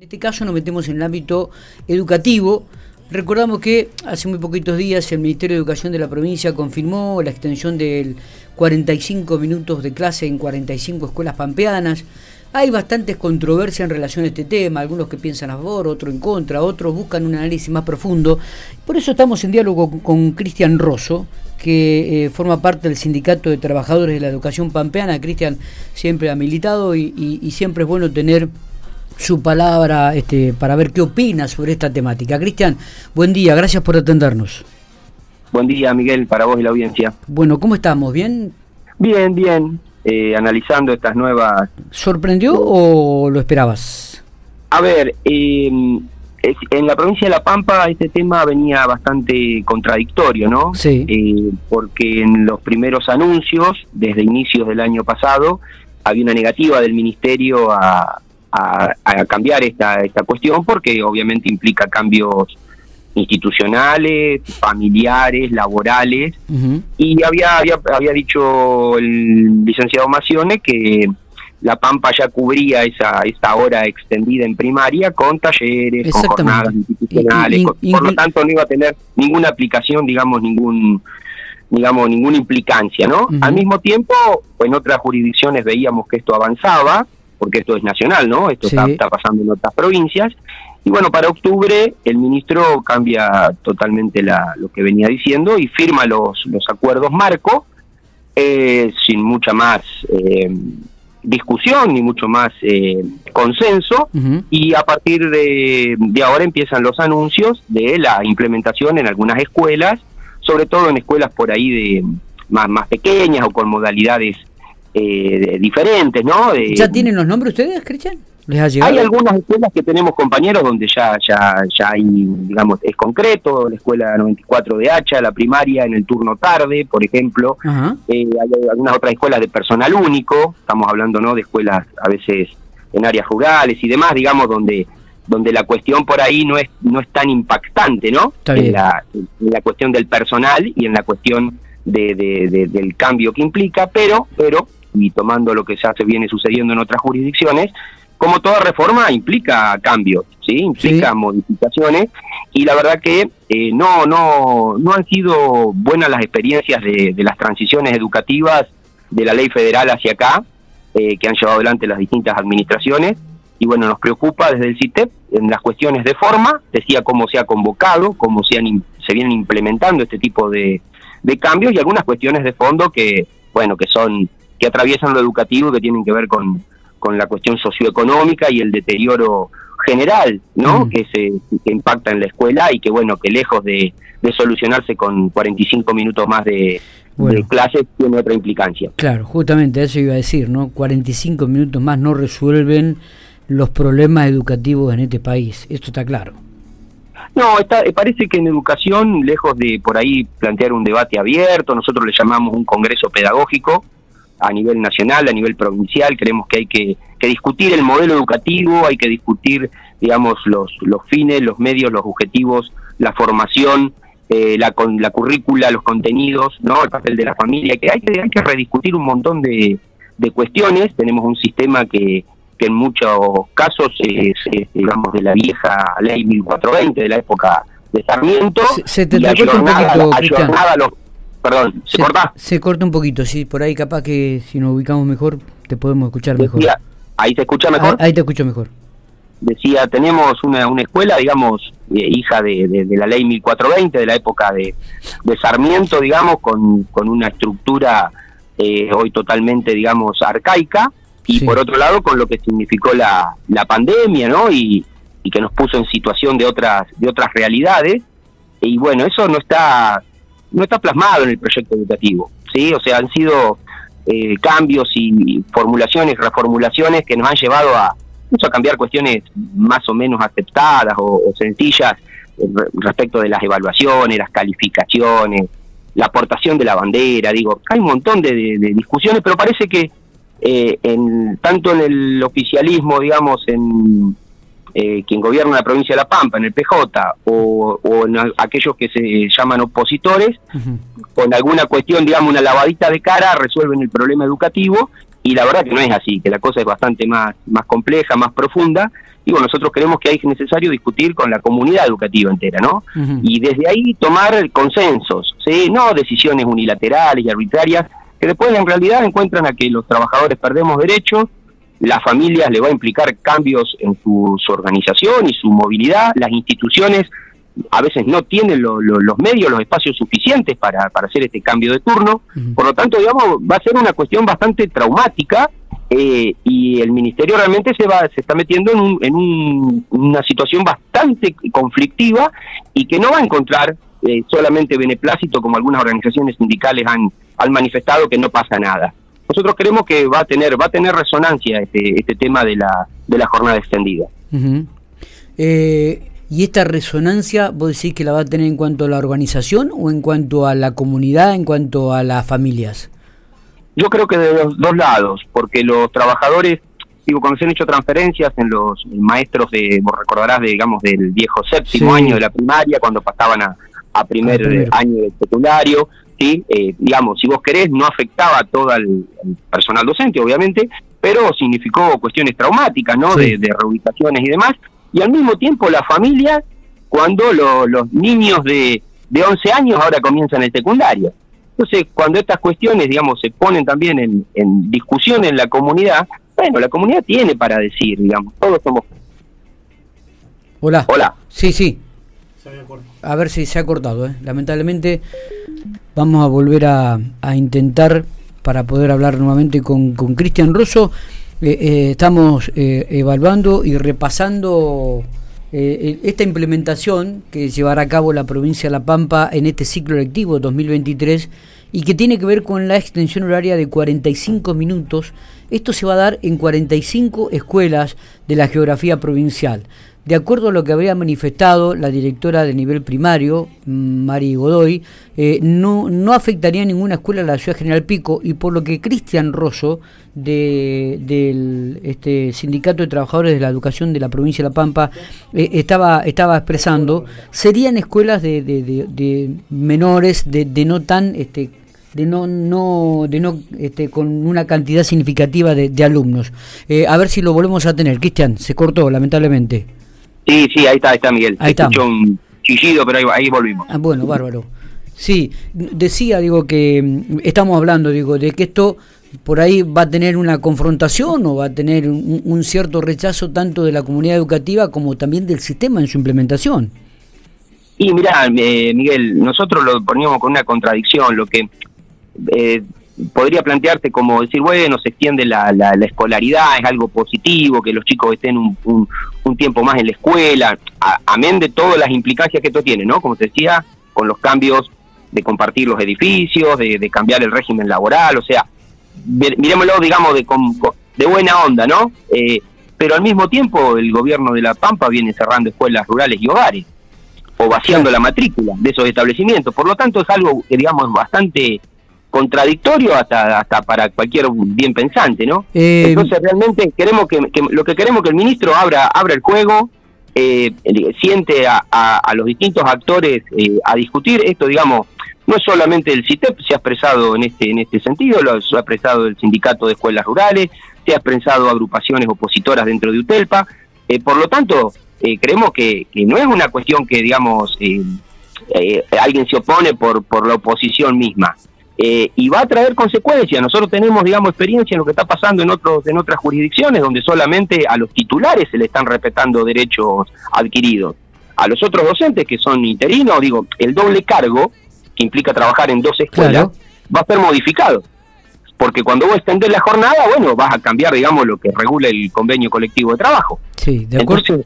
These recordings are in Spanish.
En este caso nos metemos en el ámbito educativo. Recordamos que hace muy poquitos días el Ministerio de Educación de la provincia confirmó la extensión del 45 minutos de clase en 45 escuelas pampeanas. Hay bastantes controversias en relación a este tema, algunos que piensan a favor, otros en contra, otros buscan un análisis más profundo. Por eso estamos en diálogo con Cristian Rosso, que eh, forma parte del Sindicato de Trabajadores de la Educación Pampeana. Cristian siempre ha militado y, y siempre es bueno tener su palabra este, para ver qué opina sobre esta temática. Cristian, buen día, gracias por atendernos. Buen día, Miguel, para vos y la audiencia. Bueno, ¿cómo estamos? ¿Bien? Bien, bien. Eh, analizando estas nuevas... ¿Sorprendió o lo esperabas? A ver, em, en la provincia de La Pampa este tema venía bastante contradictorio, ¿no? Sí. Eh, porque en los primeros anuncios, desde inicios del año pasado, había una negativa del ministerio a, a, cambiar esta, esta cuestión porque obviamente implica cambios institucionales, familiares, laborales, y había, había, había dicho el licenciado Macione que la Pampa ya cubría esa, esta hora extendida en primaria con talleres, con jornadas institucionales, por lo tanto no iba a tener ninguna aplicación, digamos, ningún digamos, ninguna implicancia, ¿no? Al mismo tiempo, en otras jurisdicciones veíamos que esto avanzaba, porque esto es nacional, ¿no? Esto está, pasando en otras provincias. Y bueno, para octubre el ministro cambia totalmente la, lo que venía diciendo y firma los, los acuerdos marco eh, sin mucha más eh, discusión ni mucho más eh, consenso y a partir de, de ahora empiezan los anuncios de la implementación en algunas escuelas, sobre todo en escuelas por ahí de más, más pequeñas o con modalidades eh, diferentes, ¿no? ¿Ya tienen los nombres ustedes, Cristian? Hay algunas escuelas que tenemos compañeros donde ya ya ya hay, digamos, es concreto, la escuela 94 de Hacha, la primaria en el turno tarde, por ejemplo. Eh, hay algunas otras escuelas de personal único, estamos hablando, ¿no? De escuelas a veces en áreas rurales y demás, digamos, donde donde la cuestión por ahí no es no es tan impactante, ¿no? En la, en la cuestión del personal y en la cuestión de, de, del cambio que implica, pero pero y tomando lo que ya se viene sucediendo en otras jurisdicciones, como toda reforma implica cambios, ¿sí? implica modificaciones y la verdad que eh, no no no han sido buenas las experiencias de, las transiciones educativas de la ley federal hacia acá eh, que han llevado adelante las distintas administraciones y bueno nos preocupa desde el CITEP en las cuestiones de forma decía cómo se ha convocado cómo se han se vienen implementando este tipo de, de cambios y algunas cuestiones de fondo que bueno que son que atraviesan lo educativo que tienen que ver con, con la cuestión socioeconómica y el deterioro general, ¿no? Mm. Que se impacta en la escuela y que bueno, que lejos de, solucionarse con 45 minutos más de, de clase tiene otra implicancia. Claro, justamente eso iba a decir, ¿no? 45 minutos más no resuelven los problemas educativos en este país, esto está claro. No, está, parece que en educación, lejos de por ahí plantear un debate abierto, nosotros le llamamos un congreso pedagógico, a nivel nacional, a nivel provincial, creemos que hay que, discutir el modelo educativo, hay que discutir, digamos, los, los fines, los medios, los objetivos, la formación, eh, la, la currícula, los contenidos, ¿no? el papel de la familia, que hay que, hay que rediscutir un montón de, de cuestiones, tenemos un sistema que, que en muchos casos es, digamos, de la vieja ley 1420, de la época de Sarmiento, se, te y un los Perdón, ¿se, corta? Se corta un poquito, sí, por ahí capaz que si nos ubicamos mejor te podemos escuchar mejor. ¿Ahí se escucha mejor? Ahí, te escucho mejor. Decía, tenemos una, una escuela, digamos, eh, hija de, de, la ley 1420, de la época de, de Sarmiento, digamos, con, con una estructura eh, hoy totalmente, digamos, arcaica, y por otro lado con lo que significó la, la pandemia, ¿no? Y, y que nos puso en situación de otras, de otras realidades. Y bueno, eso no está no está plasmado en el proyecto educativo, ¿sí? O sea, han sido eh, cambios y formulaciones, reformulaciones que nos han llevado a, a cambiar cuestiones más o menos aceptadas o, sencillas eh, respecto de las evaluaciones, las calificaciones, la aportación de la bandera, digo, hay un montón de, discusiones, pero parece que eh, en, tanto en el oficialismo, digamos, en, eh, quien gobierna la provincia de La Pampa, en el PJ, o, en aquellos que se llaman opositores, con alguna cuestión, digamos, una lavadita de cara, resuelven el problema educativo y la verdad que no es así, que la cosa es bastante más, más compleja, más profunda, y bueno, nosotros creemos que es necesario discutir con la comunidad educativa entera, ¿no? Y desde ahí tomar consensos, ¿sí? No decisiones unilaterales y arbitrarias, que después en realidad encuentran a que los trabajadores perdemos derechos, las familias le va a implicar cambios en su, organización y su movilidad, las instituciones a veces no tienen los medios, los espacios suficientes para, para hacer este cambio de turno. Por lo tanto, digamos, va a ser una cuestión bastante traumática eh, y el ministerio realmente se va se está metiendo en, en una situación bastante conflictiva y que no va a encontrar eh, solamente beneplácito como algunas organizaciones sindicales han, han manifestado que no pasa nada. Nosotros creemos que va a tener va a tener resonancia este, este tema de la de la jornada extendida. eh, ¿Y esta resonancia vos decís que la va a tener en cuanto a la organización o en cuanto a la comunidad, en cuanto a las familias? Yo creo que de los dos lados, porque los trabajadores, digo, cuando se han hecho transferencias en los maestros de, vos recordarás, de, digamos, del viejo séptimo año de la primaria, cuando pasaban a, a primer año de secundario, ¿sí? Eh, digamos, si vos querés, no afectaba a todo el, personal docente, obviamente, pero significó cuestiones traumáticas, ¿no? De, de reubicaciones y demás, y al mismo tiempo la familia cuando los niños de, de 11 años ahora comienzan el secundario. Entonces, cuando estas cuestiones, digamos, se ponen también en, en discusión en la comunidad, bueno, la comunidad tiene para decir, digamos, todos somos... Hola. Hola. Sí, sí. A ver si se ha cortado, ¿eh? lamentablemente vamos a volver a, intentar para poder hablar nuevamente con Cristian Rosso. Eh, eh, estamos eh, evaluando y repasando esta implementación que llevará a cabo la provincia de La Pampa en este ciclo lectivo 2023 y que tiene que ver con la extensión horaria de 45 minutos. Esto se va a dar en 45 escuelas de la geografía provincial. De acuerdo a lo que había manifestado la directora de nivel primario, Mari Godoy, eh, no, no afectaría ninguna escuela de la ciudad General Pico y por lo que Cristian Rosso, de, del este, Sindicato de Trabajadores de la Educación de la provincia de La Pampa, eh, estaba, estaba expresando, serían escuelas de, de, menores, de, no tan... Este, de no no de no este, con una cantidad significativa de, alumnos. Eh, a ver si lo volvemos a tener. Cristian, se cortó lamentablemente. Sí, sí, ahí está, ahí está Miguel. Ahí está. un chillido, pero ahí, volvimos. Ah, bueno, bárbaro. Sí, decía, digo, que mm, estamos hablando, digo, de que esto por ahí va a tener una confrontación o va a tener un, cierto rechazo tanto de la comunidad educativa como también del sistema en su implementación. Y mira, eh, Miguel, nosotros lo poníamos con una contradicción, lo que eh, podría plantearte como decir, bueno, se extiende la, la, escolaridad, es algo positivo, que los chicos estén un, un, tiempo más en la escuela, amén de todas las implicancias que esto tiene, ¿no? Como te decía, con los cambios de compartir los edificios, de, cambiar el régimen laboral, o sea, miremoslo, digamos, de, de buena onda, ¿no? Eh, pero al mismo tiempo el gobierno de La Pampa viene cerrando escuelas rurales y hogares, o vaciando la matrícula de esos establecimientos. Por lo tanto, es algo que, digamos, bastante contradictorio hasta hasta para cualquier bien pensante, ¿no? Eh, Entonces realmente queremos que, lo que queremos que el ministro abra abra el juego, eh, siente a, a, los distintos actores eh, a discutir. Esto, digamos, no es solamente el CITEP se ha expresado en este en este sentido, lo ha expresado el sindicato de escuelas rurales, se ha expresado agrupaciones opositoras dentro de UTELPA, por lo tanto creemos que, que, no es una cuestión que digamos alguien se opone por por la oposición misma eh, y va a traer consecuencias. Nosotros tenemos, digamos, experiencia en lo que está pasando en otros en otras jurisdicciones donde solamente a los titulares se le están respetando derechos adquiridos. A los otros docentes que son interinos, digo, el doble cargo que implica trabajar en dos escuelas va a ser modificado. Porque cuando vos extendés la jornada, bueno, vas a cambiar, digamos, lo que regula el convenio colectivo de trabajo. Sí, de acuerdo.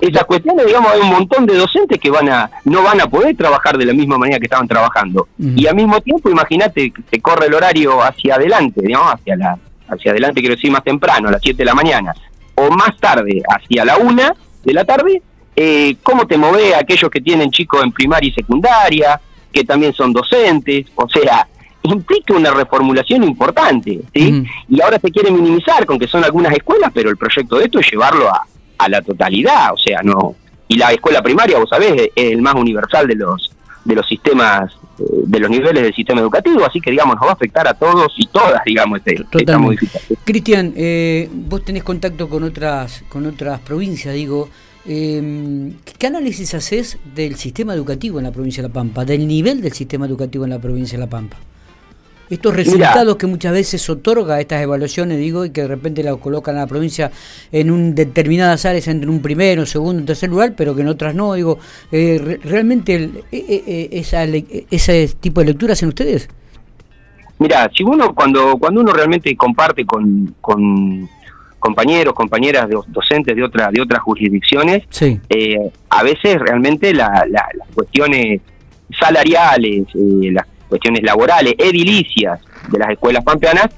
Esas cuestiones, digamos, hay un montón de docentes que van a no van a poder trabajar de la misma manera que estaban trabajando. Y al mismo tiempo, imagínate, se corre el horario hacia adelante, digamos, hacia la hacia adelante, quiero decir, más temprano, a las 7 de la mañana, o más tarde, hacia la 1 de la tarde, eh, ¿cómo te mueve aquellos que tienen chicos en primaria y secundaria, que también son docentes? O sea, implica una reformulación importante, ¿sí? Y ahora se quiere minimizar con que son algunas escuelas, pero el proyecto de esto es llevarlo a, a la totalidad, o sea, no. Y la escuela primaria, vos sabés, es el más universal de los de los sistemas de los niveles del sistema educativo, así que digamos nos va a afectar a todos y todas, digamos, este, esta modificación. Cristian, eh, vos tenés contacto con otras, con otras provincias, digo, eh, ¿qué análisis haces del sistema educativo en la provincia de La Pampa, del nivel del sistema educativo en la provincia de La Pampa? Estos resultados que muchas veces otorga estas evaluaciones, digo, y que de repente la colocan a la provincia en un determinadas áreas, en un primero, segundo, tercer lugar, pero que en otras no, digo, eh, ¿realmente eh, eh, esa, ese tipo de lectura hacen ustedes? Mira, si uno, cuando, cuando uno realmente comparte con, con compañeros, compañeras de, docentes de, otra, de otras jurisdicciones, a veces realmente las cuestiones salariales, las cuestiones laborales, edilicias de las escuelas pampeanas,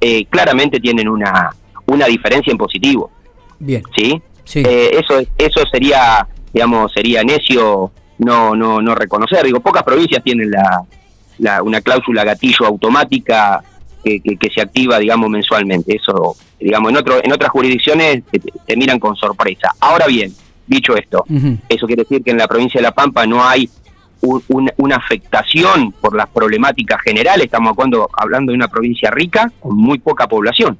eh, claramente tienen una, una diferencia en positivo. Bien. ¿Sí? Eh, eso, eso sería, digamos, sería necio no, no, no reconocer. Digo, pocas provincias tienen la, una cláusula gatillo automática que, que, se activa, digamos, mensualmente. Eso, digamos, en, otro, en otras jurisdicciones te, miran con sorpresa. Ahora bien, dicho esto, eso quiere decir que en la provincia de La Pampa no hay una afectación por las problemáticas generales, estamos hablando, hablando de una provincia rica con muy poca población.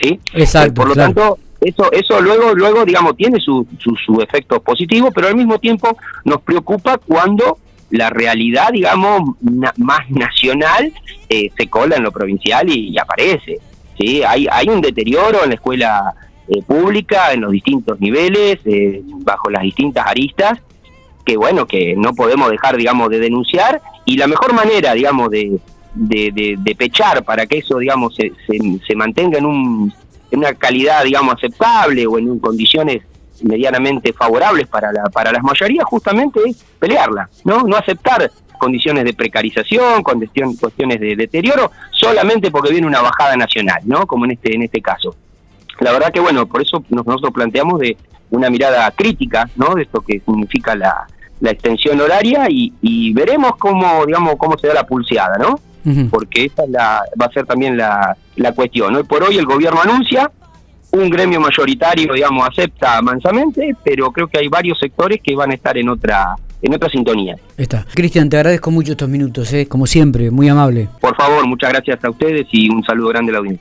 ¿sí? Exacto. Por lo tanto, eso, eso luego, luego digamos, tiene su, su, efecto positivo, pero al mismo tiempo nos preocupa cuando la realidad, digamos, más nacional eh, se cola en lo provincial y, aparece. ¿sí? Hay, hay un deterioro en la escuela eh, pública, en los distintos niveles, eh, bajo las distintas aristas, que bueno, que no podemos dejar, digamos, de denunciar y la mejor manera, digamos, de, de, pechar para que eso, digamos, se, se, mantenga en, un, en una calidad, digamos, aceptable o en condiciones medianamente favorables para, la, para las mayorías, justamente es pelearla, ¿no? No aceptar condiciones de precarización, cuestiones de deterioro, solamente porque viene una bajada nacional, ¿no? Como en este, en este caso. La verdad que, bueno, por eso nosotros planteamos de una mirada crítica, ¿no? De esto que significa la, la extensión horaria y, veremos cómo, digamos, cómo se da la pulseada, ¿no? Porque esa la, va a ser también la, la cuestión. Hoy por hoy el gobierno anuncia, un gremio mayoritario, digamos, acepta mansamente, pero creo que hay varios sectores que van a estar en otra en otra sintonía. Está. Cristian, te agradezco mucho estos minutos, ¿eh? como siempre, muy amable. Por favor, muchas gracias a ustedes y un saludo grande a la audiencia.